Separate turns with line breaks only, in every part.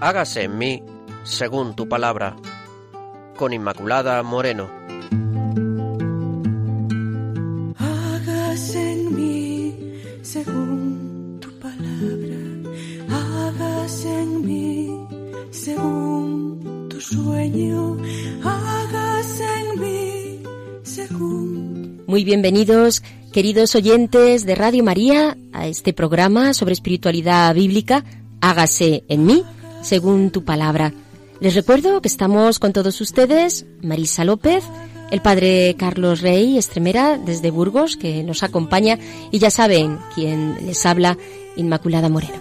hágase en mí según tu palabra. Con Inmaculada Moreno.
Hágase en mí según tu palabra. Hágase en mí según tu sueño. Hágase en mí según.
Muy bienvenidos, queridos oyentes de Radio María, a este programa sobre espiritualidad bíblica. Hágase en mí según tu palabra. Les recuerdo que estamos con todos ustedes, Marisa López, el padre Carlos Rey Estremera desde Burgos, que nos acompaña, y ya saben quién les habla, Inmaculada Moreno.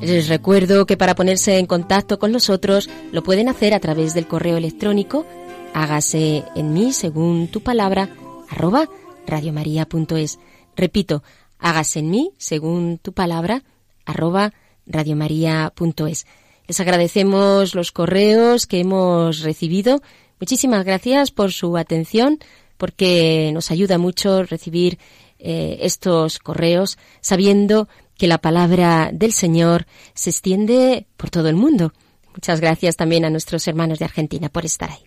Les recuerdo que para ponerse en contacto con nosotros lo pueden hacer a través del correo electrónico hágase en mí según tu palabra arroba radiomaria.es. Repito, hágase en mí, según tu palabra, arroba radiomaria.es. Les agradecemos los correos que hemos recibido. Muchísimas gracias por su atención, porque nos ayuda mucho recibir eh, estos correos, sabiendo que la palabra del Señor se extiende por todo el mundo. Muchas gracias también a nuestros hermanos de Argentina por estar ahí.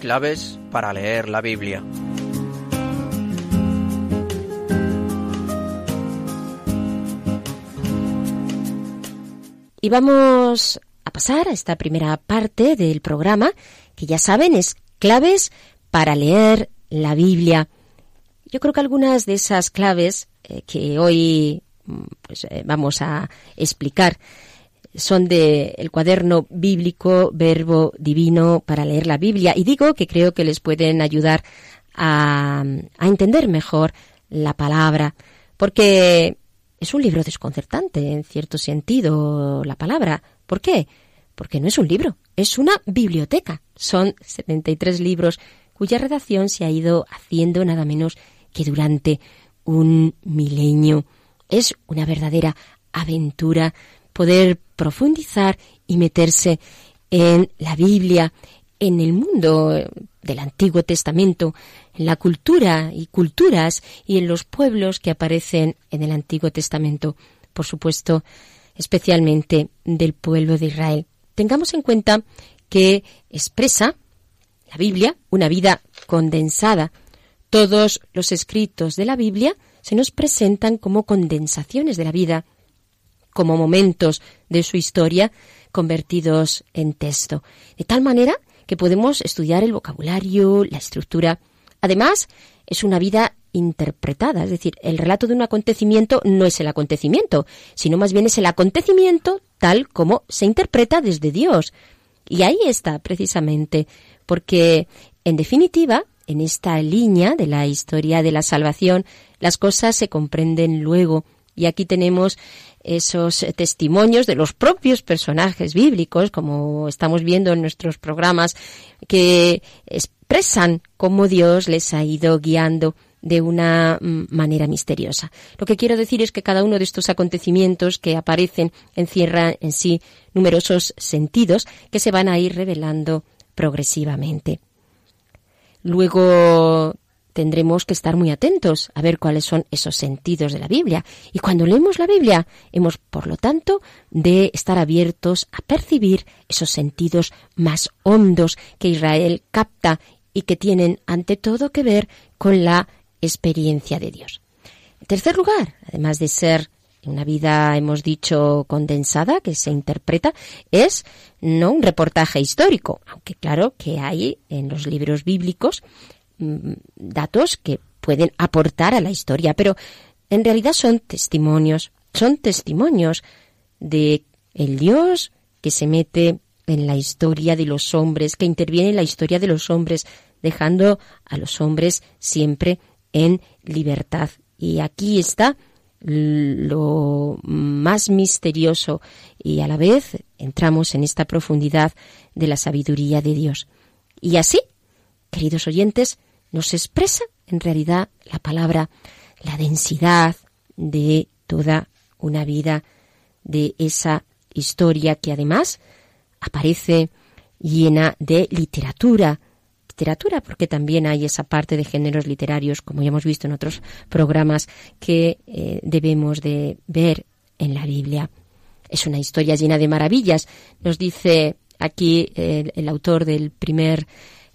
Claves para leer la Biblia.
Y vamos a pasar a esta primera parte del programa, que ya saben es claves para leer la Biblia. Yo creo que algunas de esas claves eh, que hoy mm, pues, eh, vamos a explicar son del el cuaderno bíblico Verbo Divino para leer la Biblia. Y digo que creo que les pueden ayudar a, a entender mejor la palabra, porque es un libro desconcertante, en cierto sentido, la palabra. ¿Por qué? Porque no es un libro, es una biblioteca. Son 73 libros cuya redacción se ha ido haciendo nada menos que durante un milenio. Es una verdadera aventura poder profundizar y meterse en la Biblia, en el mundo del Antiguo Testamento, en la cultura y culturas y en los pueblos que aparecen en el Antiguo Testamento, por supuesto, especialmente del pueblo de Israel. Tengamos en cuenta que expresa la Biblia una vida condensada. Todos los escritos de la Biblia se nos presentan como condensaciones de la vida, como momentos de su historia convertidos en texto, de tal manera que podemos estudiar el vocabulario, la estructura. Además, es una vida interpretada, es decir, el relato de un acontecimiento no es el acontecimiento, sino más bien es el acontecimiento tal como se interpreta desde Dios. Y ahí está precisamente, porque en definitiva, en esta línea de la historia de la salvación, las cosas se comprenden luego. Y aquí tenemos esos testimonios de los propios personajes bíblicos, como estamos viendo en nuestros programas, que expresan cómo Dios les ha ido guiando de una mm, manera misteriosa. Lo que quiero decir es que cada uno de estos acontecimientos que aparecen encierra en sí numerosos sentidos que se van a ir revelando progresivamente. Luego tendremos que estar muy atentos a ver cuáles son esos sentidos de la Biblia. Y cuando leemos la Biblia, hemos, por lo tanto, de estar abiertos a percibir esos sentidos más hondos que Israel capta y que tienen, ante todo, que ver con la experiencia de Dios. En tercer lugar, además de ser una vida, hemos dicho, condensada, que se interpreta, es no un reportaje histórico, aunque claro que hay en los libros bíblicos datos que pueden aportar a la historia, pero en realidad son testimonios, son testimonios de el Dios que se mete en la historia de los hombres, que interviene en la historia de los hombres, dejando a los hombres siempre en libertad. Y aquí está lo más misterioso y a la vez entramos en esta profundidad de la sabiduría de Dios. Y así, queridos oyentes, nos expresa en realidad la palabra, la densidad de toda una vida, de esa historia que además aparece llena de literatura, literatura, porque también hay esa parte de géneros literarios, como ya hemos visto en otros programas, que eh, debemos de ver en la Biblia. Es una historia llena de maravillas. Nos dice aquí el, autor del primer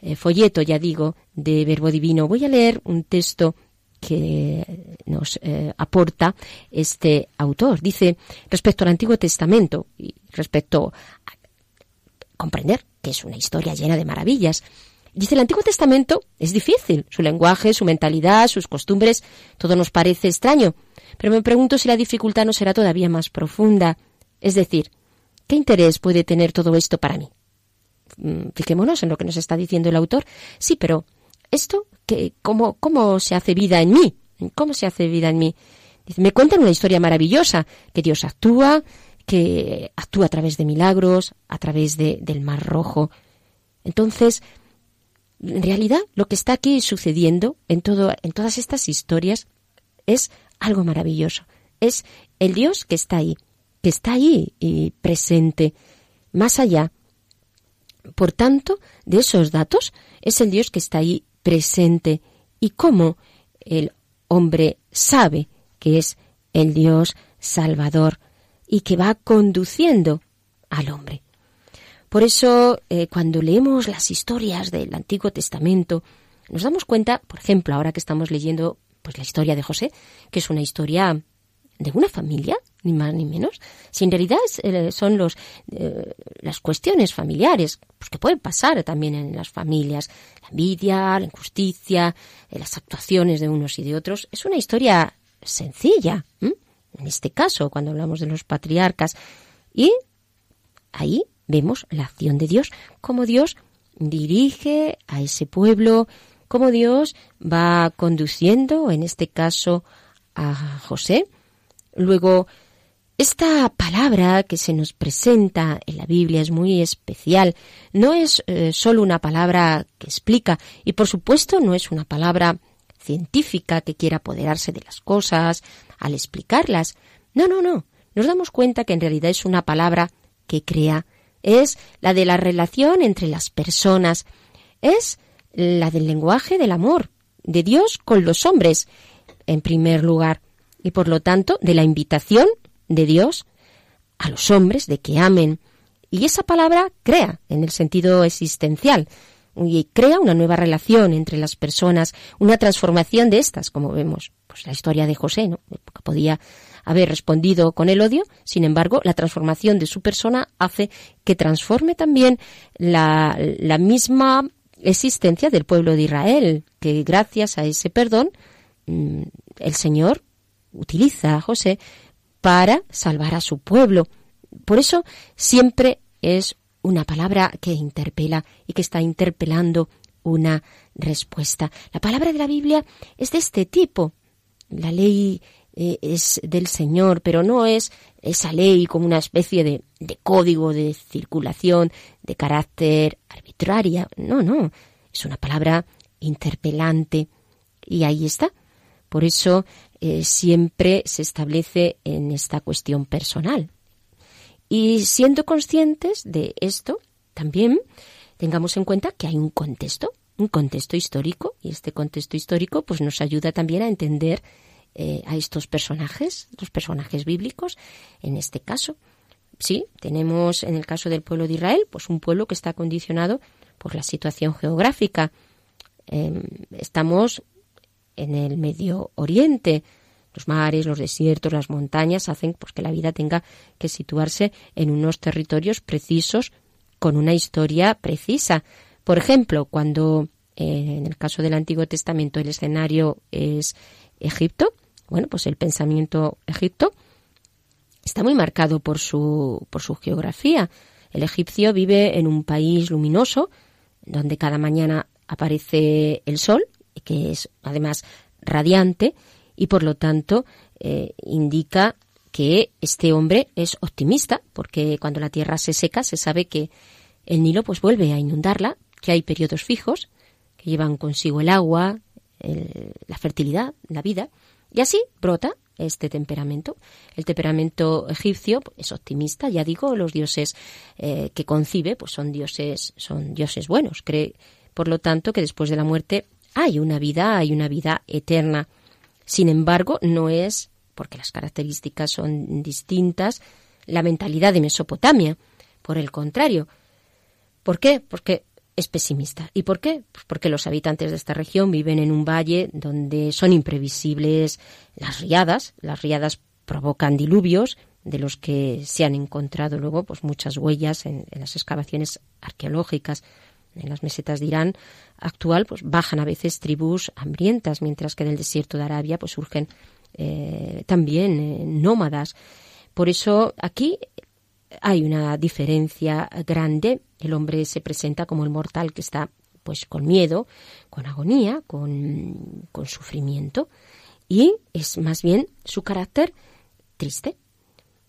eh, folleto, ya digo, de Verbo Divino. Voy a leer un texto que nos eh, aporta este autor. Dice, respecto al Antiguo Testamento y respecto a comprender que es una historia llena de maravillas, dice el Antiguo Testamento es difícil, su lenguaje, su mentalidad, sus costumbres, todo nos parece extraño, pero me pregunto si la dificultad no será todavía más profunda. Es decir, ¿qué interés puede tener todo esto para mí? Mm, fijémonos en lo que nos está diciendo el autor. Sí, pero esto, que, ¿cómo, ¿cómo se hace vida en mí? ¿Cómo se hace vida en mí? Me cuentan una historia maravillosa, que Dios actúa, que actúa a través de milagros, a través de, del Mar Rojo. Entonces, en realidad, lo que está aquí sucediendo en, todo, en todas estas historias es algo maravilloso. Es el Dios que está ahí, que está ahí y presente, más allá. Por tanto, de esos datos, es el Dios que está ahí presente y cómo el hombre sabe que es el Dios Salvador y que va conduciendo al hombre. Por eso, eh, cuando leemos las historias del Antiguo Testamento, nos damos cuenta, por ejemplo, ahora que estamos leyendo pues la historia de José, que es una historia de una familia, ni más ni menos, si en realidad eh, son los, eh, las cuestiones familiares, pues que pueden pasar también en las familias, la envidia, la injusticia, eh, las actuaciones de unos y de otros, es una historia sencilla, en este caso, cuando hablamos de los patriarcas, y ahí vemos la acción de Dios, como Dios dirige a ese pueblo, cómo Dios va conduciendo, en este caso, a José. Luego, esta palabra que se nos presenta en la Biblia es muy especial. No es eh, solo una palabra que explica y por supuesto no es una palabra científica que quiera apoderarse de las cosas al explicarlas. No, no, no. Nos damos cuenta que en realidad es una palabra que crea. Es la de la relación entre las personas. Es la del lenguaje del amor, de Dios con los hombres, en primer lugar, y por lo tanto de la invitación de Dios a los hombres de que amen. Y esa palabra crea en el sentido existencial y crea una nueva relación entre las personas, una transformación de estas, como vemos, pues la historia de José, ¿no? podía haber respondido con el odio, sin embargo, la transformación de su persona hace que transforme también la, la misma existencia del pueblo de Israel, que gracias a ese perdón mm, el Señor utiliza a José para salvar a su pueblo. Por eso siempre es una palabra que interpela y que está interpelando una respuesta. La palabra de la Biblia es de este tipo. La ley eh, es del Señor, pero no es esa ley como una especie de, de código de circulación de carácter arbitraria. No, no. Es una palabra interpelante. Y ahí está. Por eso eh, siempre se establece en esta cuestión personal. Y siendo conscientes de esto, también tengamos en cuenta que hay un contexto, un contexto histórico, y este contexto histórico pues nos ayuda también a entender eh, a estos personajes, los personajes bíblicos, en este caso. Sí, tenemos en el caso del pueblo de Israel, pues un pueblo que está condicionado por la situación geográfica. Em, estamos en el Medio Oriente. Los mares, los desiertos, las montañas hacen pues, que la vida tenga que situarse en unos territorios precisos con una historia precisa. Por ejemplo, cuando eh, en el caso del Antiguo Testamento el escenario es Egipto, bueno, pues el pensamiento egipto está muy marcado por su, por su geografía. El egipcio vive en un país luminoso, donde cada mañana aparece el sol, que es además radiante, y por lo tanto eh, indica que este hombre es optimista, porque cuando la tierra se seca se sabe que el Nilo pues vuelve a inundarla, que hay periodos fijos que llevan consigo el agua, la fertilidad, la vida, y así brota este temperamento. El temperamento egipcio es optimista, ya digo, los dioses eh, que concibe pues son dioses, son dioses buenos, cree por lo tanto, que después de la muerte hay una vida, hay una vida eterna. Sin embargo, no es, porque las características son distintas, la mentalidad de Mesopotamia. Por el contrario. ¿Por qué? Porque es pesimista. ¿Y por qué? Pues porque los habitantes de esta región viven en un valle donde son imprevisibles las riadas. Las riadas provocan diluvios, de los que se han encontrado luego pues muchas huellas en, las excavaciones arqueológicas en las mesetas de Irán actual pues bajan a veces tribus hambrientas mientras que en el desierto de Arabia pues surgen eh, también eh, nómadas. Por eso aquí hay una diferencia grande. El hombre se presenta como el mortal que está pues con miedo con agonía con, con sufrimiento. Y es más bien su carácter triste.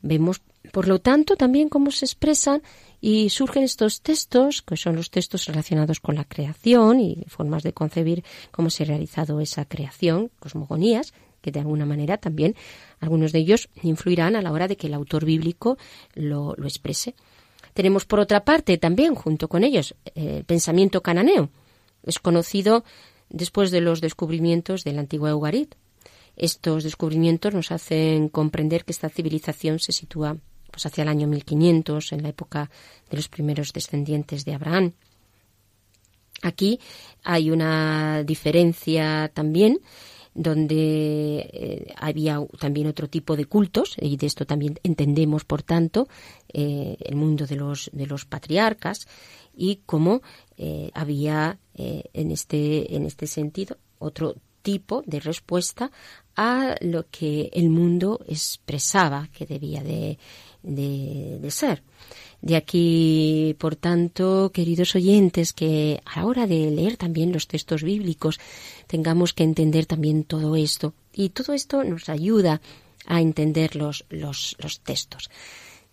Vemos, por lo tanto, también cómo se expresan y surgen estos textos, que son los textos relacionados con la creación y formas de concebir cómo se ha realizado esa creación, cosmogonías, que de alguna manera también algunos de ellos influirán a la hora de que el autor bíblico lo, lo exprese. Tenemos, por otra parte, también, junto con ellos, el pensamiento cananeo. Es conocido después de los descubrimientos de la antigua Eugarit, estos descubrimientos nos hacen comprender que esta civilización se sitúa pues hacia el año 1500, en la época de los primeros descendientes de Abraham. Aquí hay una diferencia también donde eh, había también otro tipo de cultos y de esto también entendemos por tanto eh, el mundo de los de los patriarcas y cómo eh, había en este en este sentido otro tipo de respuesta a lo que el mundo expresaba que debía de, de, ser. De aquí, por tanto, queridos oyentes, que a la hora de leer también los textos bíblicos tengamos que entender también todo esto. Y todo esto nos ayuda a entender los, los, los textos.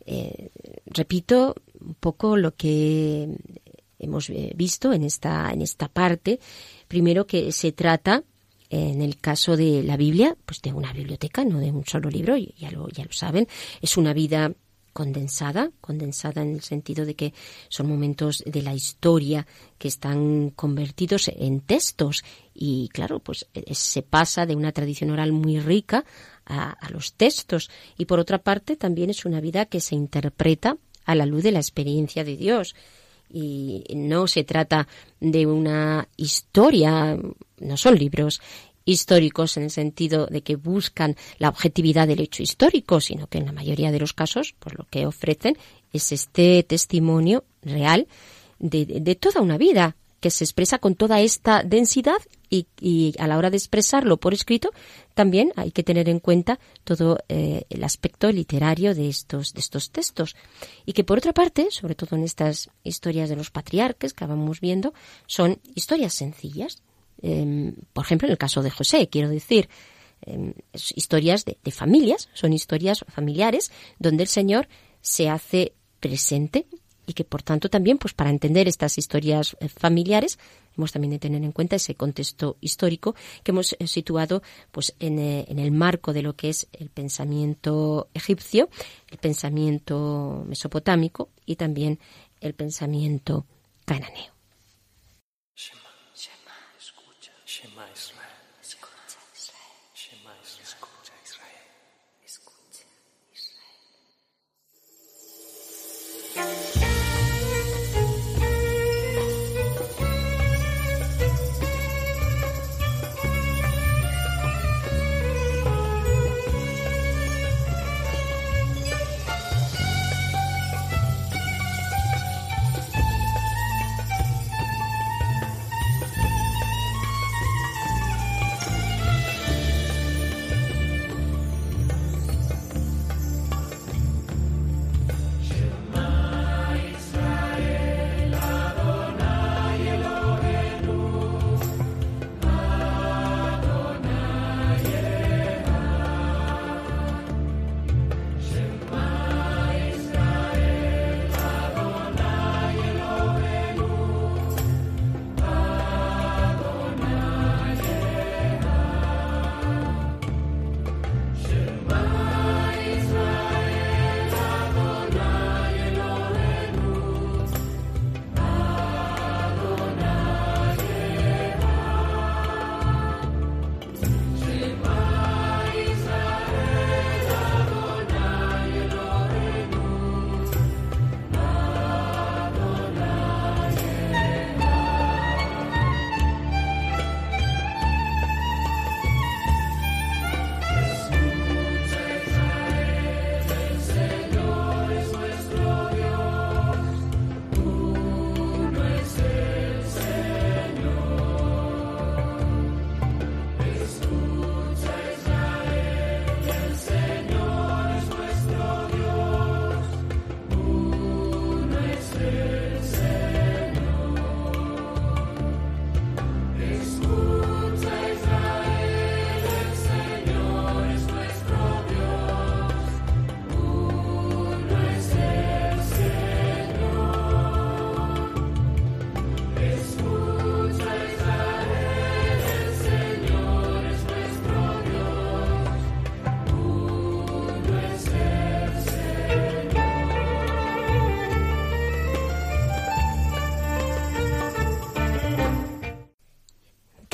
Eh, repito un poco lo que hemos visto en esta, en esta parte. Primero que se trata en el caso de la Biblia, pues de una biblioteca, no de un solo libro, ya lo, ya lo saben, es una vida condensada, condensada en el sentido de que son momentos de la historia que están convertidos en textos. Y claro, pues eh, se pasa de una tradición oral muy rica a, a los textos. Y por otra parte también es una vida que se interpreta a la luz de la experiencia de Dios y no se trata de una historia, no son libros históricos en el sentido de que buscan la objetividad del hecho histórico, sino que en la mayoría de los casos, pues lo que ofrecen es este testimonio real de, de toda una vida que se expresa con toda esta densidad y, y, a la hora de expresarlo por escrito también hay que tener en cuenta todo eh, el aspecto literario de estos de estos textos. Y que por otra parte sobre todo en estas historias de los patriarcas que vamos viendo son historias sencillas. Eh, por ejemplo en el caso de José quiero decir eh, historias de familias son historias familiares donde el Señor se hace presente y que por tanto también pues para entender estas historias eh, familiares hemos también de tener en cuenta ese contexto histórico que hemos eh, situado pues en, eh, en el marco de lo que es el pensamiento egipcio, el pensamiento mesopotámico y también el pensamiento cananeo.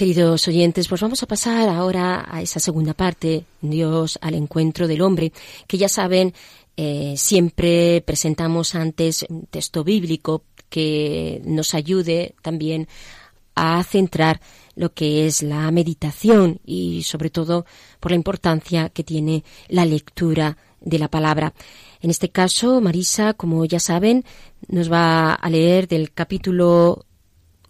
Queridos oyentes, pues vamos a pasar ahora a esa segunda parte, Dios al encuentro del hombre, que ya saben, eh, siempre presentamos antes un texto bíblico que nos ayude también a centrar lo que es la meditación y sobre todo por la importancia que tiene la lectura de la palabra. En este caso, Marisa, como ya saben, nos va a leer del capítulo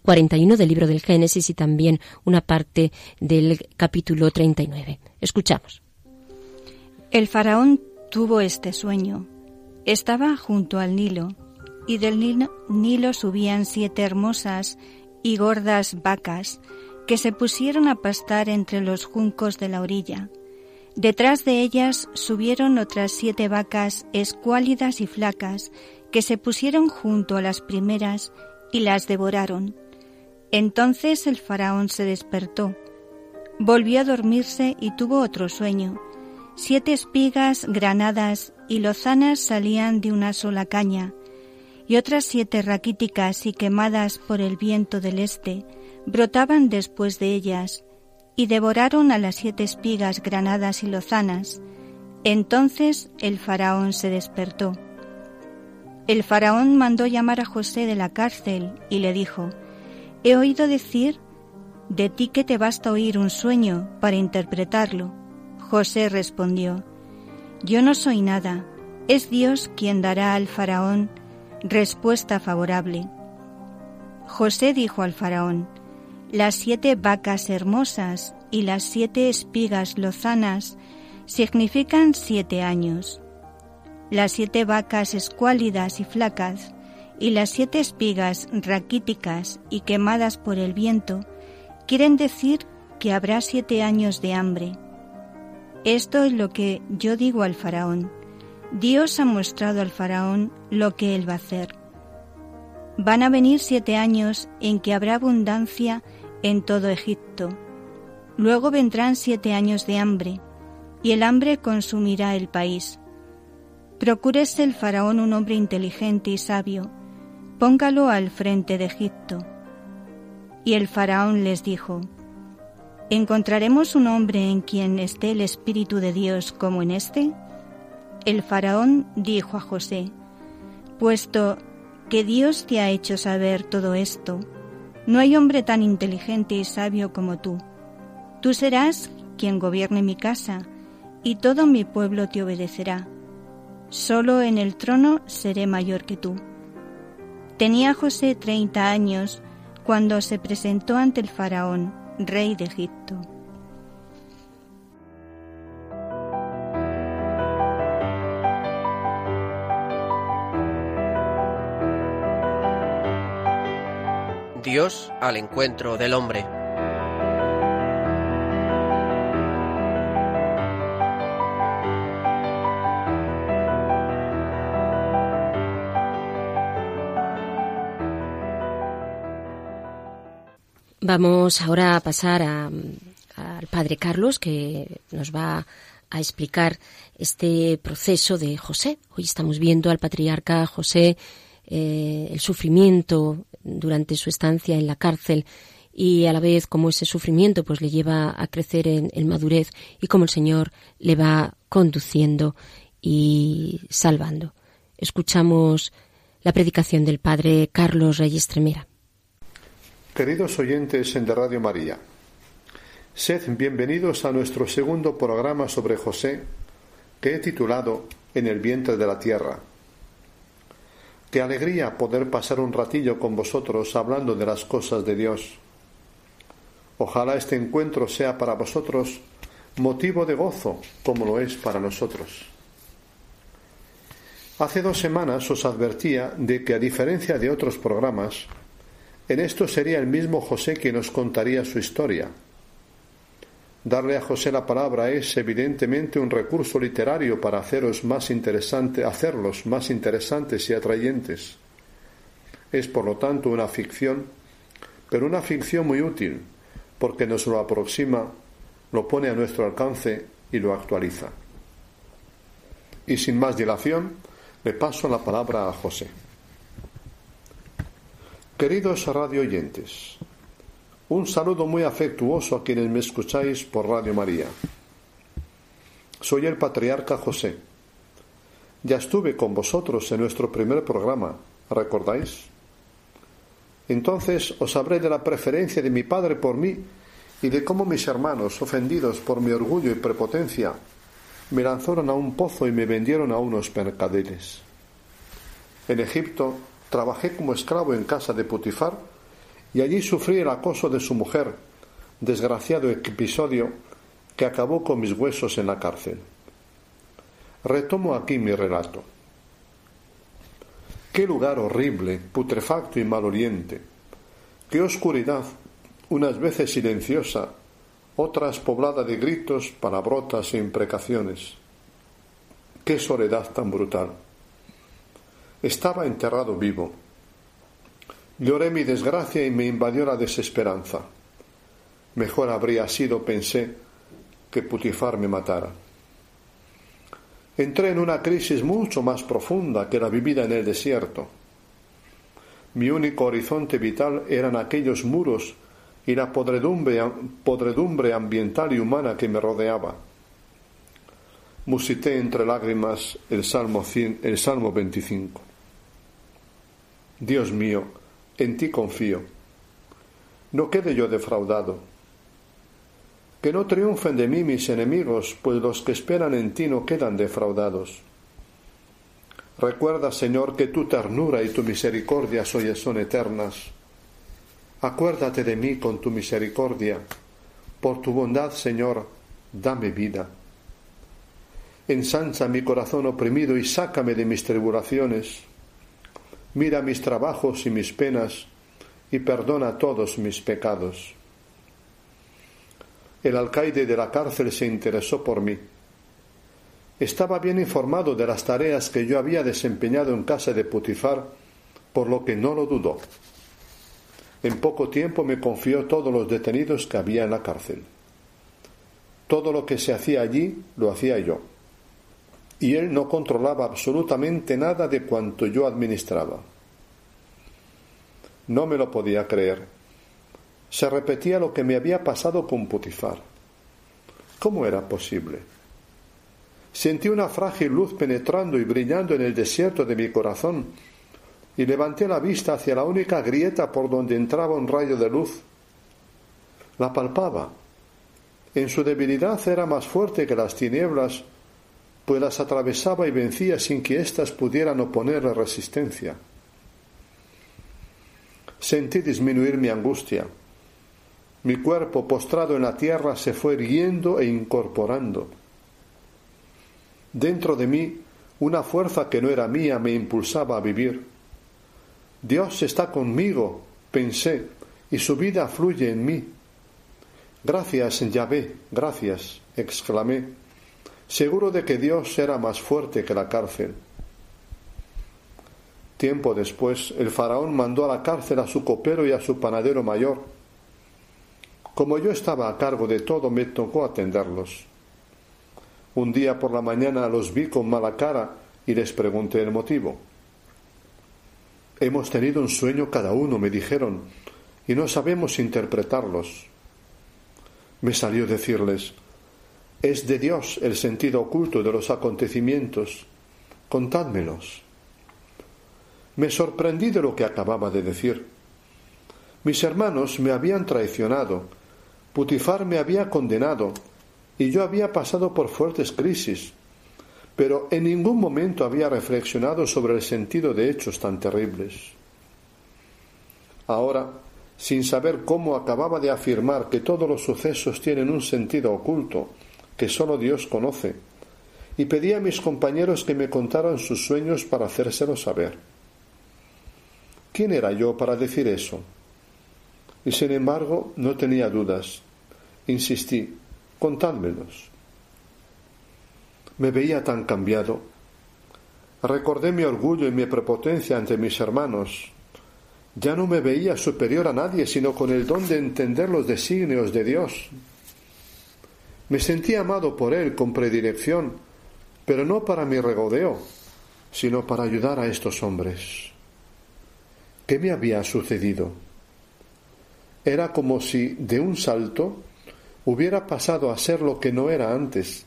41 del libro del Génesis y también una parte del capítulo 39. Escuchamos.
El faraón tuvo este sueño. Estaba junto al Nilo, y del Nilo subían siete hermosas y gordas vacas que se pusieron a pastar entre los juncos de la orilla. Detrás de ellas subieron otras siete vacas escuálidas y flacas que se pusieron junto a las primeras y las devoraron. Entonces el faraón se despertó, volvió a dormirse y tuvo otro sueño. Siete espigas, granadas y lozanas salían de una sola caña, y otras siete raquíticas y quemadas por el viento del este brotaban después de ellas, y devoraron a las siete espigas, granadas y lozanas. Entonces el faraón se despertó. El faraón mandó llamar a José de la cárcel y le dijo, He oído decir de ti que te basta oír un sueño para interpretarlo. José respondió, Yo no soy nada, es Dios quien dará al faraón respuesta favorable. José dijo al faraón, Las siete vacas hermosas y las siete espigas lozanas significan siete años. Las siete vacas escuálidas y flacas y las siete espigas raquíticas y quemadas por el viento quieren decir que habrá siete años de hambre. Esto es lo que yo digo al faraón. Dios ha mostrado al faraón lo que él va a hacer. Van a venir siete años en que habrá abundancia en todo Egipto. Luego vendrán siete años de hambre, y el hambre consumirá el país. Procúrese el faraón un hombre inteligente y sabio, póngalo al frente de Egipto. Y el faraón les dijo, ¿encontraremos un hombre en quien esté el Espíritu de Dios como en este? El faraón dijo a José, puesto que Dios te ha hecho saber todo esto, no hay hombre tan inteligente y sabio como tú. Tú serás quien gobierne mi casa, y todo mi pueblo te obedecerá. Solo en el trono seré mayor que tú. Tenía José treinta años cuando se presentó ante el faraón, rey de Egipto.
Dios al encuentro del hombre.
Vamos ahora a pasar al padre Carlos, que nos va a explicar este proceso de José. Hoy estamos viendo al patriarca José, eh, el sufrimiento durante su estancia en la cárcel y a la vez cómo ese sufrimiento pues le lleva a crecer en, en madurez y cómo el Señor le va conduciendo y salvando. Escuchamos la predicación del padre Carlos Reyes Tremera.
Queridos oyentes de Radio María, sed bienvenidos a nuestro segundo programa sobre José, que he titulado En el vientre de la tierra. Qué alegría poder pasar un ratillo con vosotros hablando de las cosas de Dios. Ojalá este encuentro sea para vosotros motivo de gozo, como lo es para nosotros. Hace dos semanas os advertía de que, a diferencia de otros programas, en esto sería el mismo José quien nos contaría su historia. Darle a José la palabra es evidentemente un recurso literario para más hacerlos más interesantes y atrayentes. Es por lo tanto una ficción, pero una ficción muy útil, porque nos lo aproxima, lo pone a nuestro alcance y lo actualiza. Y sin más dilación, le paso la palabra a José. Queridos radio oyentes, Un saludo muy afectuoso a quienes me escucháis por Radio María. Soy el patriarca José. Ya estuve con vosotros en nuestro primer programa, ¿recordáis? Entonces os hablé de la preferencia de mi padre por mí y de cómo mis hermanos, ofendidos por mi orgullo y prepotencia, me lanzaron a un pozo y me vendieron a unos mercaderes. En Egipto trabajé como esclavo en casa de Putifar y allí sufrí el acoso de su mujer, desgraciado episodio que acabó con mis huesos en la cárcel. Retomo aquí mi relato. Qué lugar horrible, putrefacto y maloliente. Qué oscuridad, unas veces silenciosa, otras poblada de gritos, palabrotas e imprecaciones. Qué soledad tan brutal. Estaba enterrado vivo Lloré mi desgracia y me invadió la desesperanza. Mejor habría sido, pensé, que Putifar me matara. Entré en una crisis mucho más profunda que la vivida en el desierto. Mi único horizonte vital eran aquellos muros y la podredumbre, ambiental y humana que me rodeaba. Musité entre lágrimas el Salmo, el Salmo 25. Dios mío, en ti confío. No quede yo defraudado. Que no triunfen de mí mis enemigos, pues los que esperan en ti no quedan defraudados. Recuerda, Señor, que tu ternura y tu misericordia son eternas. Acuérdate de mí con tu misericordia. Por tu bondad, Señor, dame vida. Ensancha mi corazón oprimido y sácame de mis tribulaciones mira mis trabajos y mis penas y perdona todos mis pecados. El alcaide de la cárcel se interesó por mí. Estaba bien informado de las tareas que yo había desempeñado en casa de Putifar, por lo que no lo dudó. En poco tiempo me confió todos los detenidos que había en la cárcel. Todo lo que se hacía allí lo hacía yo y él no controlaba absolutamente nada de cuanto yo administraba. No me lo podía creer. Se repetía lo que me había pasado con Putifar. ¿Cómo era posible? Sentí una frágil luz penetrando y brillando en el desierto de mi corazón y levanté la vista hacia la única grieta por donde entraba un rayo de luz. La palpaba. En su debilidad era más fuerte que las tinieblas pues las atravesaba y vencía sin que éstas pudieran oponerle resistencia. Sentí disminuir mi angustia. Mi cuerpo postrado en la tierra se fue erguiendo e incorporando. Dentro de mí, una fuerza que no era mía me impulsaba a vivir. Dios está conmigo, pensé, y su vida fluye en mí. Gracias, Yahvé, gracias, exclamé seguro de que Dios era más fuerte que la cárcel. Tiempo después, el faraón mandó a la cárcel a su copero y a su panadero mayor. Como yo estaba a cargo de todo, me tocó atenderlos. Un día por la mañana los vi con mala cara y les pregunté el motivo. Hemos tenido un sueño cada uno, me dijeron, y no sabemos interpretarlos. Me salió decirles, es de Dios el sentido oculto de los acontecimientos. Contádmelos. Me sorprendí de lo que acababa de decir. Mis hermanos me habían traicionado, Putifar me había condenado, y yo había pasado por fuertes crisis, pero en ningún momento había reflexionado sobre el sentido de hechos tan terribles. Ahora, sin saber cómo acababa de afirmar que todos los sucesos tienen un sentido oculto, que sólo Dios conoce, y pedí a mis compañeros que me contaran sus sueños para hacérselos saber. ¿Quién era yo para decir eso? Y sin embargo no tenía dudas. Insistí, contádmelos. Me veía tan cambiado. Recordé mi orgullo y mi prepotencia ante mis hermanos. Ya no me veía superior a nadie, sino con el don de entender los designios de Dios, me sentí amado por Él con predilección, pero no para mi regodeo, sino para ayudar a estos hombres. ¿Qué me había sucedido? Era como si de un salto hubiera pasado a ser lo que no era antes,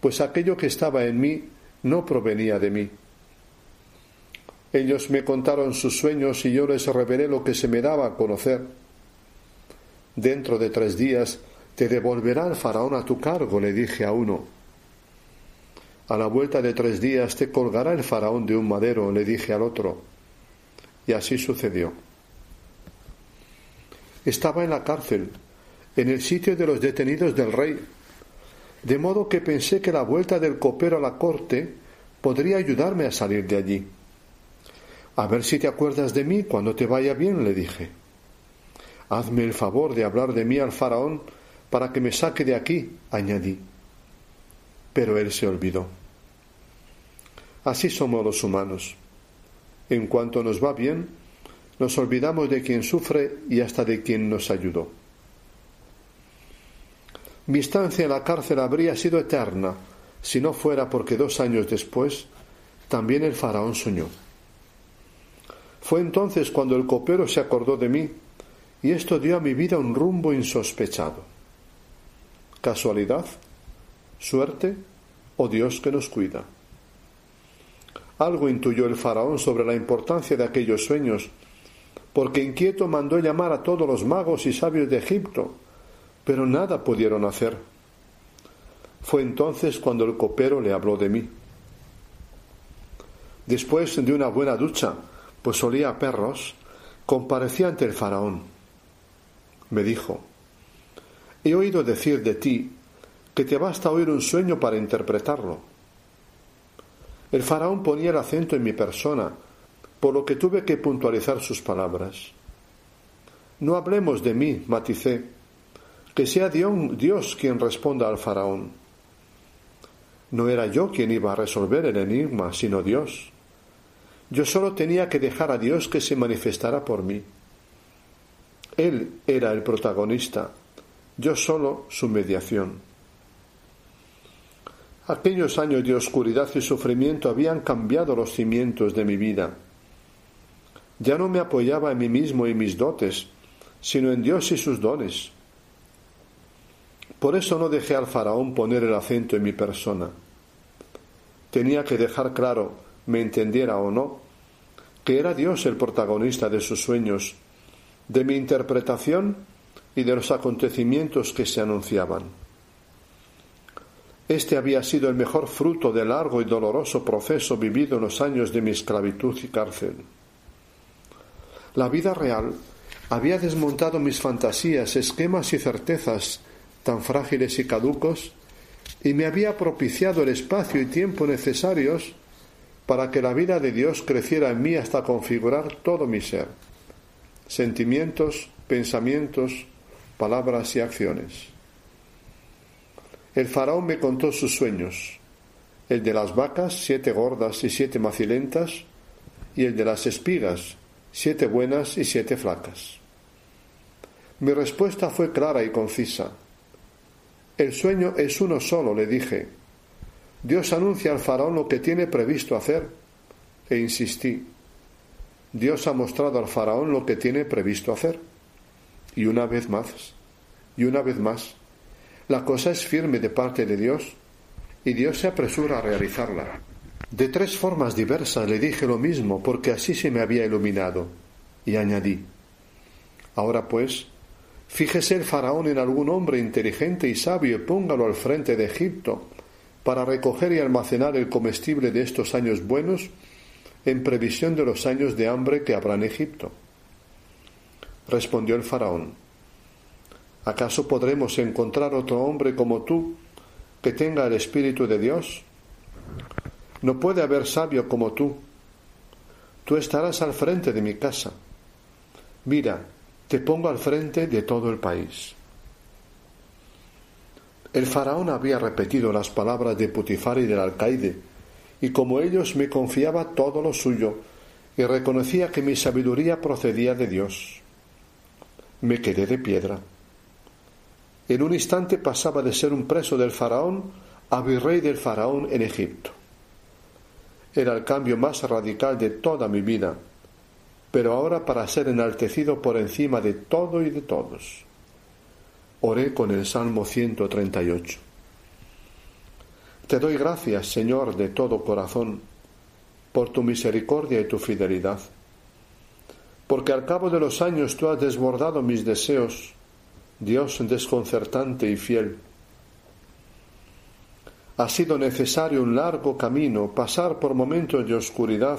pues aquello que estaba en mí no provenía de mí. Ellos me contaron sus sueños y yo les revelé lo que se me daba a conocer. Dentro de tres días te devolverá el faraón a tu cargo, le dije a uno. A la vuelta de tres días te colgará el faraón de un madero, le dije al otro. Y así sucedió. Estaba en la cárcel, en el sitio de los detenidos del rey, de modo que pensé que la vuelta del copero a la corte podría ayudarme a salir de allí. A ver si te acuerdas de mí cuando te vaya bien, le dije. Hazme el favor de hablar de mí al faraón para que me saque de aquí, añadí. Pero él se olvidó. Así somos los humanos. En cuanto nos va bien, nos olvidamos de quien sufre y hasta de quien nos ayudó. Mi estancia en la cárcel habría sido eterna si no fuera porque dos años después también el faraón soñó. Fue entonces cuando el copero se acordó de mí y esto dio a mi vida un rumbo insospechado. ¿Casualidad? ¿Suerte? ¿O Dios que nos cuida? Algo intuyó el faraón sobre la importancia de aquellos sueños, porque inquieto mandó llamar a todos los magos y sabios de Egipto, pero nada pudieron hacer. Fue entonces cuando el copero le habló de mí. Después de una buena ducha, pues olía a perros, comparecí ante el faraón. Me dijo, he oído decir de ti que te basta oír un sueño para interpretarlo. El faraón ponía el acento en mi persona, por lo que tuve que puntualizar sus palabras. No hablemos de mí, maticé, que sea Dios quien responda al faraón. No era yo quien iba a resolver el enigma, sino Dios. Yo solo tenía que dejar a Dios que se manifestara por mí. Él era el protagonista, yo solo su mediación. Aquellos años de oscuridad y sufrimiento habían cambiado los cimientos de mi vida. Ya no me apoyaba en mí mismo y mis dotes, sino en Dios y sus dones. Por eso no dejé al faraón poner el acento en mi persona. Tenía que dejar claro, me entendiera o no, que era Dios el protagonista de sus sueños, de mi interpretación y de los acontecimientos que se anunciaban. Este había sido el mejor fruto del largo y doloroso proceso vivido en los años de mi esclavitud y cárcel. La vida real había desmontado mis fantasías, esquemas y certezas tan frágiles y caducos, y me había propiciado el espacio y tiempo necesarios para que la vida de Dios creciera en mí hasta configurar todo mi ser, sentimientos, pensamientos, palabras y acciones. El faraón me contó sus sueños, el de las vacas, siete gordas y siete macilentas, y el de las espigas, siete buenas y siete flacas. Mi respuesta fue clara y concisa. El sueño es uno solo, le dije. Dios anuncia al faraón lo que tiene previsto hacer, e insistí. Dios ha mostrado al faraón lo que tiene previsto hacer. Y una vez más, y una vez más, la cosa es firme de parte de Dios y Dios se apresura a realizarla. De tres formas diversas le dije lo mismo porque así se me había iluminado y añadí, ahora pues, fíjese el faraón en algún hombre inteligente y sabio y póngalo al frente de Egipto para recoger y almacenar el comestible de estos años buenos en previsión de los años de hambre que habrá en Egipto. Respondió el faraón, ¿Acaso podremos encontrar otro hombre como tú que tenga el Espíritu de Dios? No puede haber sabio como tú. Tú estarás al frente de mi casa. Mira, te pongo al frente de todo el país. El faraón había repetido las palabras de Putifar y del alcaide, y como ellos me confiaba todo lo suyo, y reconocía que mi sabiduría procedía de Dios. Me quedé de piedra. En un instante pasaba de ser un preso del faraón a virrey del faraón en Egipto. Era el cambio más radical de toda mi vida, pero ahora para ser enaltecido por encima de todo y de todos. Oré con el Salmo 138. Te doy gracias, Señor, de todo corazón, por tu misericordia y tu fidelidad, porque al cabo de los años tú has desbordado mis deseos, Dios desconcertante y fiel. Ha sido necesario un largo camino, pasar por momentos de oscuridad,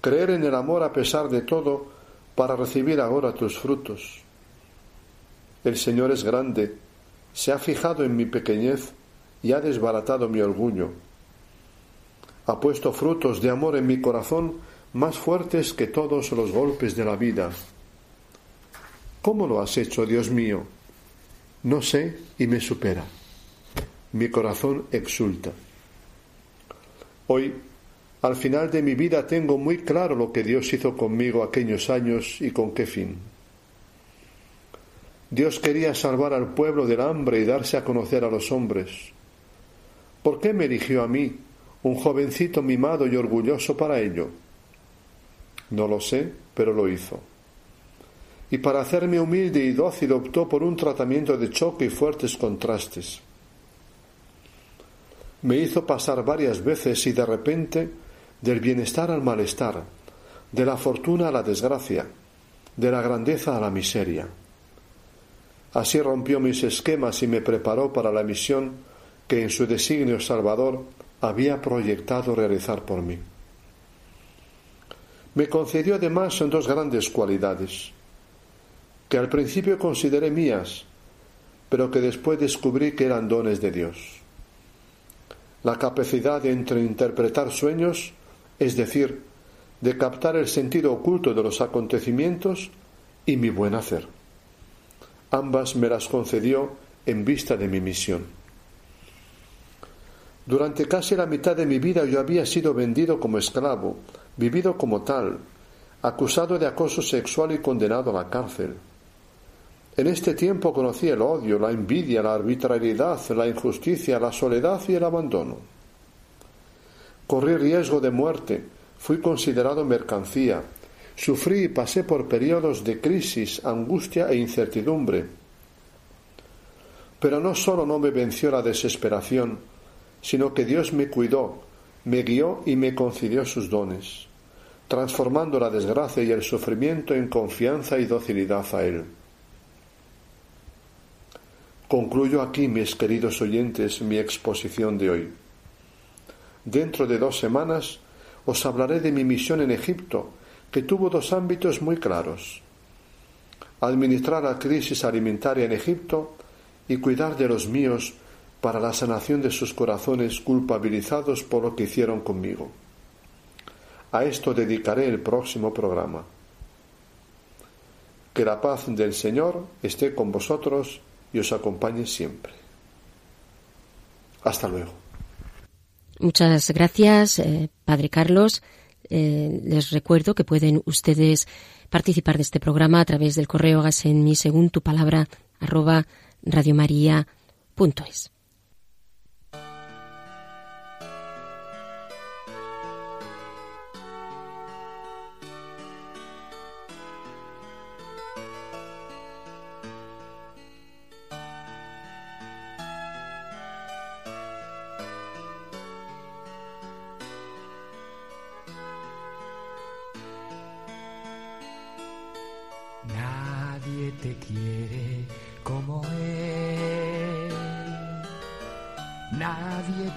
creer en el amor a pesar de todo, para recibir ahora tus frutos. El Señor es grande, se ha fijado en mi pequeñez y ha desbaratado mi orgullo. Ha puesto frutos de amor en mi corazón más fuertes que todos los golpes de la vida. ¿Cómo lo has hecho, Dios mío? No sé y me supera. Mi corazón exulta. Hoy, al final de mi vida, tengo muy claro lo que Dios hizo conmigo aquellos años y con qué fin. Dios quería salvar al pueblo del hambre y darse a conocer a los hombres. ¿Por qué me eligió a mí, un jovencito mimado y orgulloso para ello? No lo sé, pero lo hizo. Y para hacerme humilde y dócil optó por un tratamiento de choque y fuertes contrastes. Me hizo pasar varias veces y de repente del bienestar al malestar, de la fortuna a la desgracia, de la grandeza a la miseria. Así rompió mis esquemas y me preparó para la misión que en su designio salvador había proyectado realizar por mí. Me concedió además dos grandes cualidades, que al principio consideré mías, pero que después descubrí que eran dones de Dios. La capacidad de interpretar sueños, es decir, de captar el sentido oculto de los acontecimientos y mi buen hacer. Ambas me las concedió en vista de mi misión. Durante casi la mitad de mi vida yo había sido vendido como esclavo, vivido como tal, acusado de acoso sexual y condenado a la cárcel. En este tiempo conocí el odio, la envidia, la arbitrariedad, la injusticia, la soledad y el abandono. Corrí riesgo de muerte, fui considerado mercancía, Sufrí y pasé por periodos de crisis, angustia e incertidumbre. Pero no solo no me venció la desesperación, sino que Dios me cuidó, me guió y me concedió sus dones, transformando la desgracia y el sufrimiento en confianza y docilidad a Él. Concluyo aquí, mis queridos oyentes, mi exposición de hoy. Dentro de dos semanas os hablaré de mi misión en Egipto, que tuvo dos ámbitos muy claros. Administrar la crisis alimentaria en Egipto y cuidar de los míos para la sanación de sus corazones culpabilizados por lo que hicieron conmigo. A esto dedicaré el próximo programa. Que la paz del Señor esté con vosotros y os acompañe siempre. Hasta luego.
Muchas gracias, eh, Padre Carlos. Eh, les recuerdo que pueden ustedes participar de este programa a través del correo hágase en mi según tu palabra arroba radiomaria.es.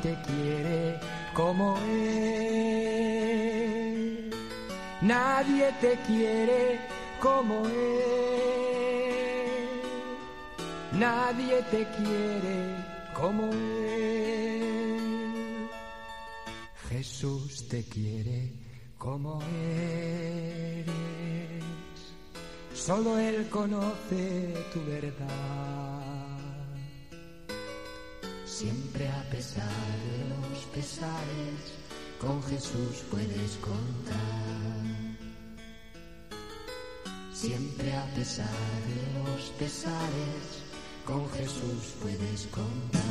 te quiere como Él. Nadie te quiere como Él. Jesús te quiere como eres. Solo Él conoce tu verdad. Siempre a pesar con Jesús puedes contar. Siempre a pesar de los pesares, con Jesús puedes contar.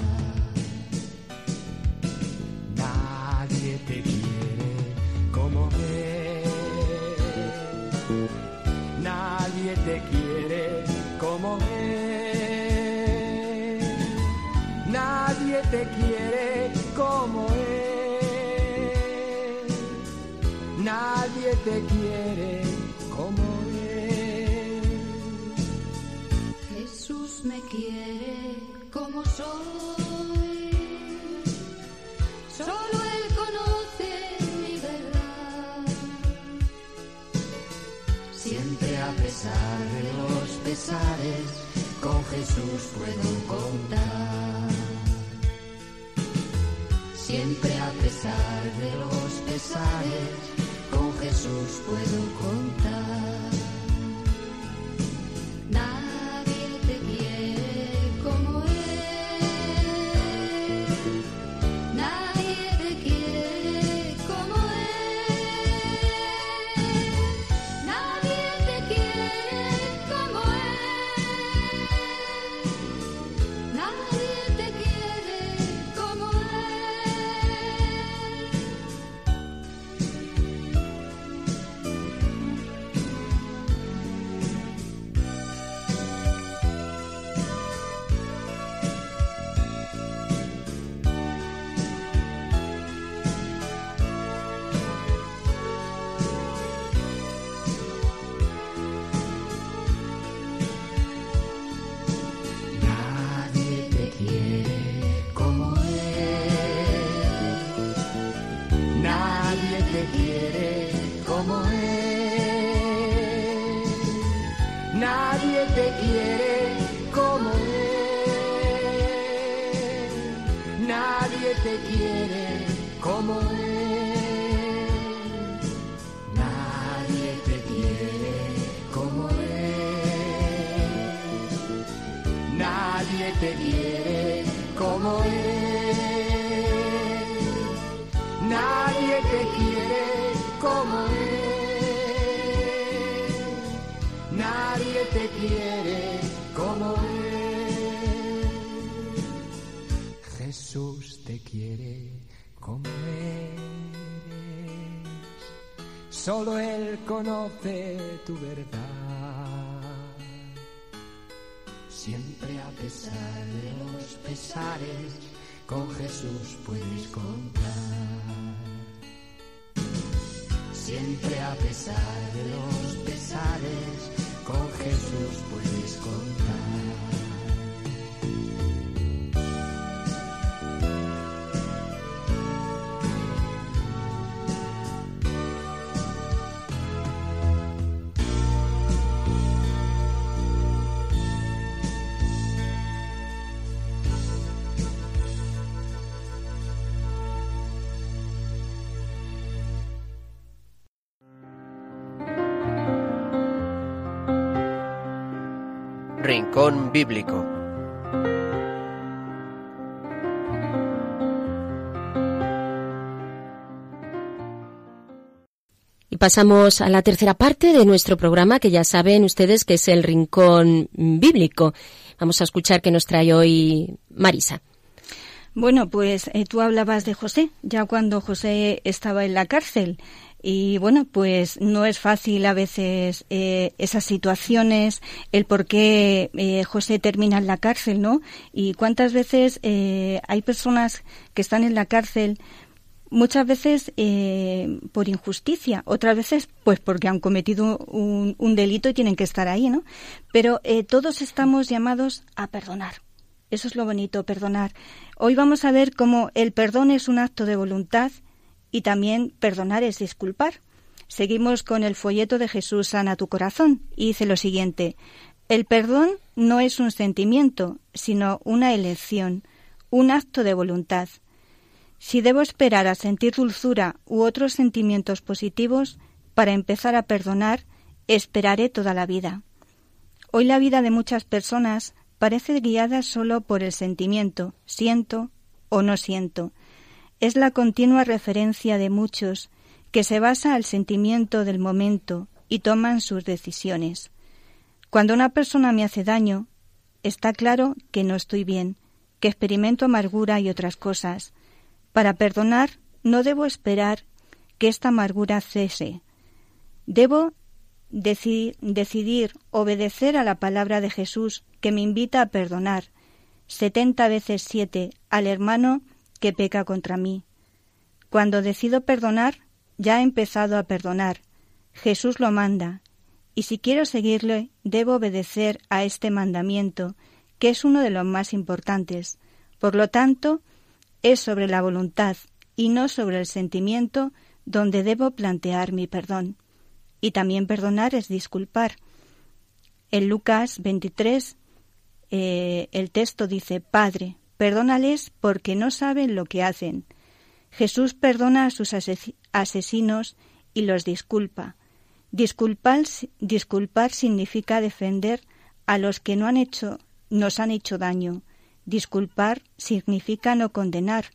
Siempre a pesar de los pesares, con Jesús puedo contar. Siempre a pesar de los pesares, con Jesús puedo contar. Como Él. Nadie te quiere como Él. Nadie te quiere como Él.
Jesús te quiere como eres. Solo Él conoce tu verdad. A pesar de los pesares, con Jesús puedes contar. Siempre a pesar de los pesares, con Jesús puedes contar.
Rincón Bíblico.
Y pasamos a la tercera parte de nuestro programa, que ya saben ustedes que es el Rincón Bíblico. Vamos a escuchar qué nos trae hoy Marisa.
Bueno, pues eh, tú hablabas de José, ya cuando José estaba en la cárcel. Y bueno, pues no es fácil a veces eh, esas situaciones, el por qué eh, José termina en la cárcel, ¿no? Y cuántas veces eh, hay personas que están en la cárcel muchas veces eh, por injusticia, otras veces pues porque han cometido un, un delito y tienen que estar ahí, ¿no? Pero eh, todos estamos llamados a perdonar. Eso es lo bonito, perdonar. Hoy vamos a ver cómo el perdón es un acto de voluntad y también perdonar es disculpar. Seguimos con el folleto de Jesús sana tu corazón y dice lo siguiente: El perdón no es un sentimiento, sino una elección, un acto de voluntad. Si debo esperar a sentir dulzura u otros sentimientos positivos para empezar a perdonar, esperaré toda la vida. Hoy la vida de muchas personas parece guiada solo por el sentimiento, siento o no siento. Es la continua referencia de muchos que se basa al sentimiento del momento y toman sus decisiones. Cuando una persona me hace daño, está claro que no estoy bien, que experimento amargura y otras cosas. Para perdonar no debo esperar que esta amargura cese. Debo deci decidir obedecer a la palabra de Jesús que me invita a perdonar. setenta veces siete al hermano que peca contra mí. Cuando decido perdonar, ya he empezado a perdonar. Jesús lo manda, y si quiero seguirle, debo obedecer a este mandamiento, que es uno de los más importantes. Por lo tanto, es sobre la voluntad y no sobre el sentimiento donde debo plantear mi perdón. Y también perdonar es disculpar. En Lucas 23 eh, el texto dice, Padre, perdónales porque no saben lo que hacen. Jesús perdona a sus asesinos y los disculpa. Disculpar, disculpar significa defender a los que no han hecho, nos han hecho daño. Disculpar significa no condenar.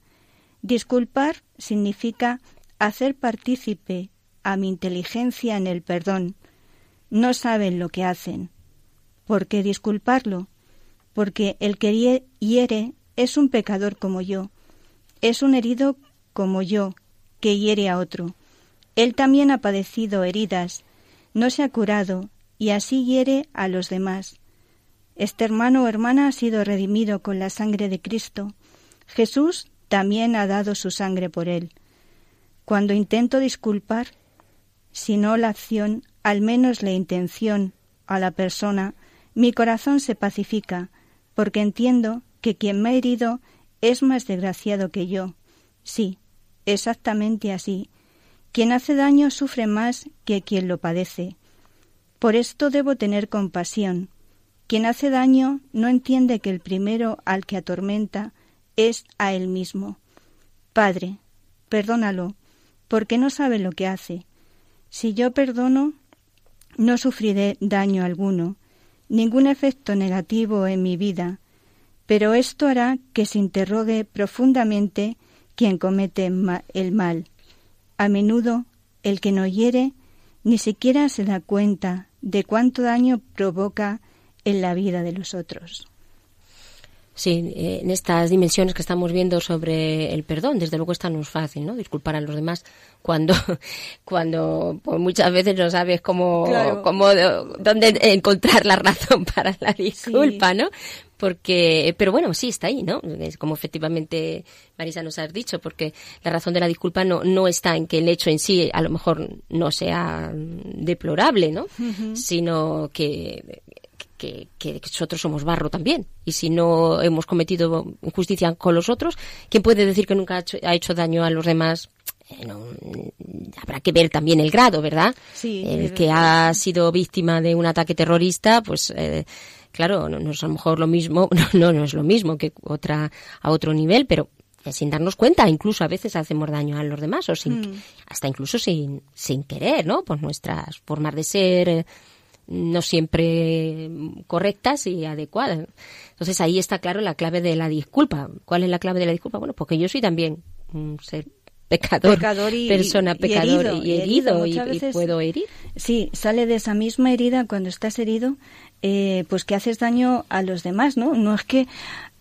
Disculpar significa hacer partícipe a mi inteligencia en el perdón. No saben lo que hacen. ¿Por qué disculparlo? Porque el que hiere es un pecador como yo, es un herido como yo, que hiere a otro. Él también ha padecido heridas, no se ha curado y así hiere a los demás. Este hermano o hermana ha sido redimido con la sangre de Cristo. Jesús también ha dado su sangre por él. Cuando intento disculpar, si no la acción, al menos la intención a la persona, mi corazón se pacifica, porque entiendo que quien me ha herido es más desgraciado que yo. Sí, exactamente así, quien hace daño sufre más que quien lo padece. Por esto debo tener compasión. Quien hace daño no entiende que el primero al que atormenta es a él mismo. Padre, perdónalo, porque no sabe lo que hace. Si yo perdono, no sufriré daño alguno, ningún efecto negativo en mi vida, pero esto hará que se interrogue profundamente quien comete el mal. A menudo el que no hiere ni siquiera se da cuenta de cuánto daño provoca en la vida de los otros.
Sí, eh, en estas dimensiones que estamos viendo sobre el perdón, desde luego esta no es fácil, ¿no? Disculpar a los demás cuando, cuando pues muchas veces no sabes cómo, cómo, dónde encontrar la razón para la disculpa, ¿no? Porque, pero bueno, sí está ahí, ¿no? Es como efectivamente Marisa nos ha dicho, porque la razón de la disculpa no, no está en que el hecho en sí a lo mejor no sea deplorable, ¿no? Sino que que, nosotros somos barro también. Y si no hemos cometido injusticia con los otros, ¿quién puede decir que nunca ha hecho, daño a los demás? Eh, habrá que ver también el grado, ¿verdad?
Sí,
el que ha sido víctima de un ataque terrorista, pues eh, claro, no, es a lo mejor lo mismo, no, no, es lo mismo que otra a otro nivel, pero sin darnos cuenta, incluso a veces hacemos daño a los demás o sin, mm. hasta incluso sin, sin querer, ¿no? Por nuestras formas de ser, no siempre correctas y adecuadas. Entonces ahí está claro la clave de la disculpa. ¿Cuál es la clave de la disculpa? Bueno, porque yo soy también un ser pecador,
y,
persona pecador y herido, y, puedo herir.
Sí, sale de esa misma herida cuando estás herido, eh, pues que haces daño a los demás, ¿no? No es que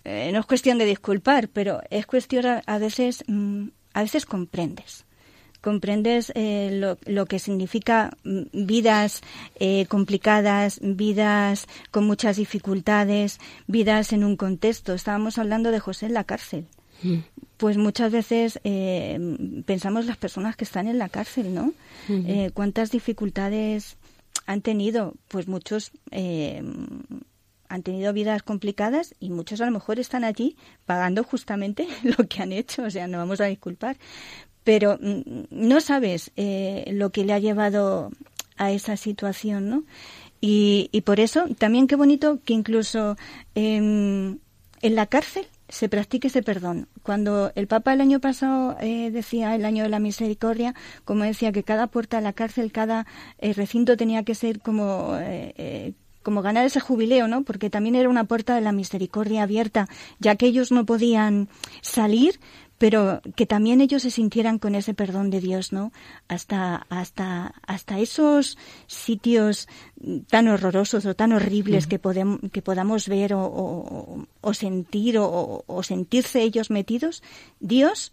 eh, no es cuestión de disculpar, pero es cuestión a, veces mm, a veces comprendes comprendes eh, lo, que significa mm, vidas eh, complicadas, vidas con muchas dificultades, vidas en un contexto. Estábamos hablando de José en la cárcel. Mm. Pues muchas veces eh, pensamos las personas que están en la cárcel, ¿no? Mm-hmm. ¿Cuántas dificultades han tenido? Pues muchos han tenido vidas complicadas y muchos a lo mejor están allí pagando justamente lo que han hecho, o sea, no vamos a disculpar, pero mm, no sabes eh, lo que le ha llevado a esa situación, ¿no? Y, y por eso también qué bonito que incluso en la cárcel se practique ese perdón. Cuando el Papa el año pasado eh, decía el año de la misericordia, como decía que cada puerta de la cárcel, cada eh, recinto tenía que ser como como ganar ese jubileo, ¿no? Porque también era una puerta de la misericordia abierta, ya que ellos no podían salir, pero que también ellos se sintieran con ese perdón de Dios, ¿no? Hasta, hasta, hasta esos sitios tan horrorosos o tan horribles que, podemos, que podamos ver o, sentir o, sentirse ellos metidos, Dios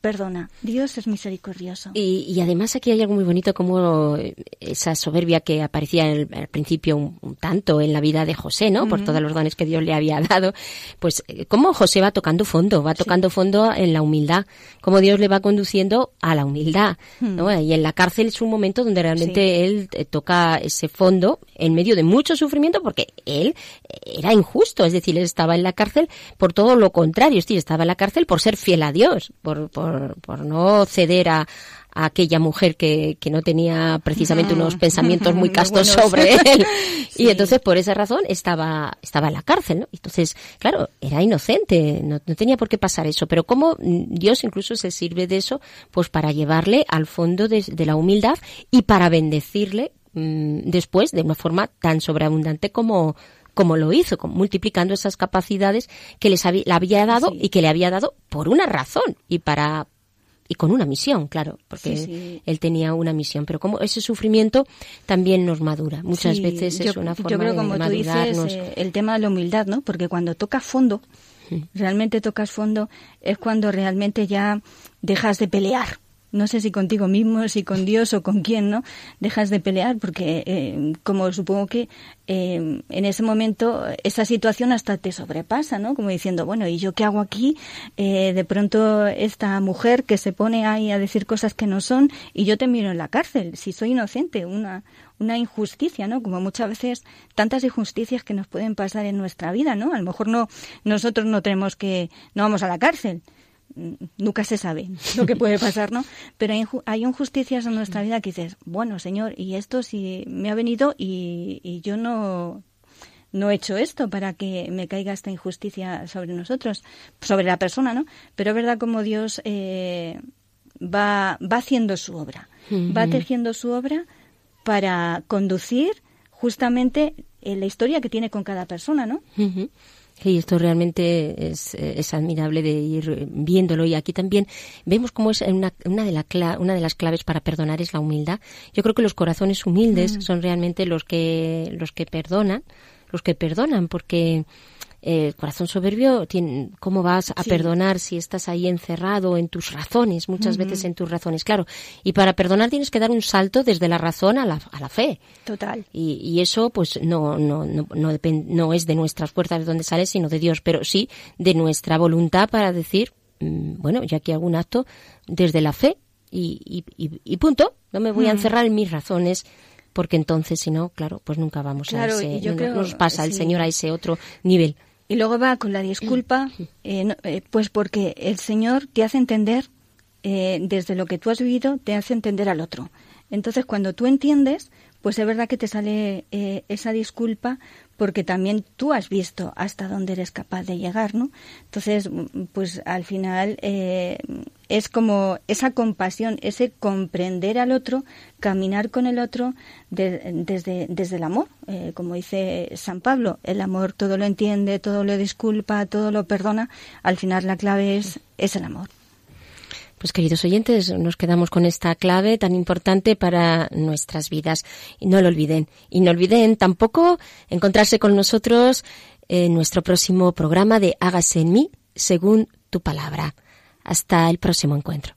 perdona. Dios es misericordioso.
Y, además aquí hay algo muy bonito como esa soberbia que aparecía al principio un, tanto en la vida de José, ¿no? Por todos los dones que Dios le había dado. Pues cómo José va tocando fondo, va tocando fondo en la humildad, cómo Dios le va conduciendo a la humildad, ¿no? Hmm. Y en la cárcel es un momento donde realmente él eh, toca ese fondo en medio de mucho sufrimiento porque él era injusto, es decir, él estaba en la cárcel por todo lo contrario, es decir, estaba en la cárcel por ser fiel a Dios, por, por, por no ceder a, aquella mujer que, que no tenía precisamente unos pensamientos muy castos sobre él. Y entonces por esa razón estaba, estaba en la cárcel, ¿no? Entonces, claro, era inocente, no, no tenía por qué pasar eso. Pero cómo Dios incluso se sirve de eso, pues para llevarle al fondo de, de la humildad y para bendecirle mm, después de una forma tan sobreabundante como, como lo hizo, multiplicando esas capacidades que les había, le había dado y que le había dado por una razón y para, y con una misión, claro, porque él tenía una misión, pero como ese sufrimiento también nos madura. Muchas veces es una forma
yo creo, como tú dices, eh, el tema de la humildad, ¿no? Porque cuando tocas fondo, realmente tocas fondo, es cuando realmente ya dejas de pelear no sé si contigo mismo, si con Dios o con quién, ¿no? Dejas de pelear porque, eh, como supongo que eh, en ese momento esa situación hasta te sobrepasa, ¿no? Como diciendo, bueno, ¿y yo qué hago aquí? Eh, de pronto esta mujer que se pone ahí a decir cosas que no son y yo te miro en la cárcel, si soy inocente, una, una injusticia, ¿no? Como muchas veces tantas injusticias que nos pueden pasar en nuestra vida, ¿no? A lo mejor no, nosotros no tenemos que, no vamos a la cárcel, nunca se sabe lo que puede pasar, ¿no? Pero hay, injusticias en nuestra vida que dices, bueno, Señor, y esto sí me ha venido y, yo no, no he hecho esto para que me caiga esta injusticia sobre nosotros, sobre la persona, ¿no? Pero es verdad como Dios eh, va, va haciendo su obra, va tejiendo su obra para conducir justamente en la historia que tiene con cada persona, ¿no?
Y esto realmente es, es, admirable de ir viéndolo. Y aquí también vemos cómo es una, una, de la, una de las claves para perdonar es la humildad. Yo creo que los corazones humildes mm. son realmente los que, los que perdonan, los que perdonan, porque el corazón soberbio, ¿cómo vas a perdonar si estás ahí encerrado en tus razones, muchas veces en tus razones? Claro, y para perdonar tienes que dar un salto desde la razón a la, a la fe.
Total.
Y, y eso, pues, no, no, no, no, no es de nuestras fuerzas de donde sale, sino de Dios, pero sí de nuestra voluntad para decir, mm, bueno, ya que hago un acto desde la fe y, y, y punto, no me voy a encerrar en mis razones porque entonces si no, claro, pues nunca vamos a ese, no, nos pasa el Señor a ese otro nivel.
Y luego va con la disculpa, eh, eh, pues porque el Señor te hace entender, eh, desde lo que tú has vivido, te hace entender al otro. Entonces, cuando tú entiendes, pues es verdad que te sale esa disculpa porque también tú has visto hasta dónde eres capaz de llegar, ¿no? Entonces, pues al final eh, es como esa compasión, ese comprender al otro, caminar con el otro desde, desde el amor, eh, como dice San Pablo, el amor todo lo entiende, todo lo disculpa, todo lo perdona, al final la clave es, es el amor.
Pues queridos oyentes, nos quedamos con esta clave tan importante para nuestras vidas. Y no lo olviden. Y no olviden tampoco encontrarse con nosotros en nuestro próximo programa de Hágase en mí según tu palabra. Hasta el próximo encuentro.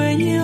en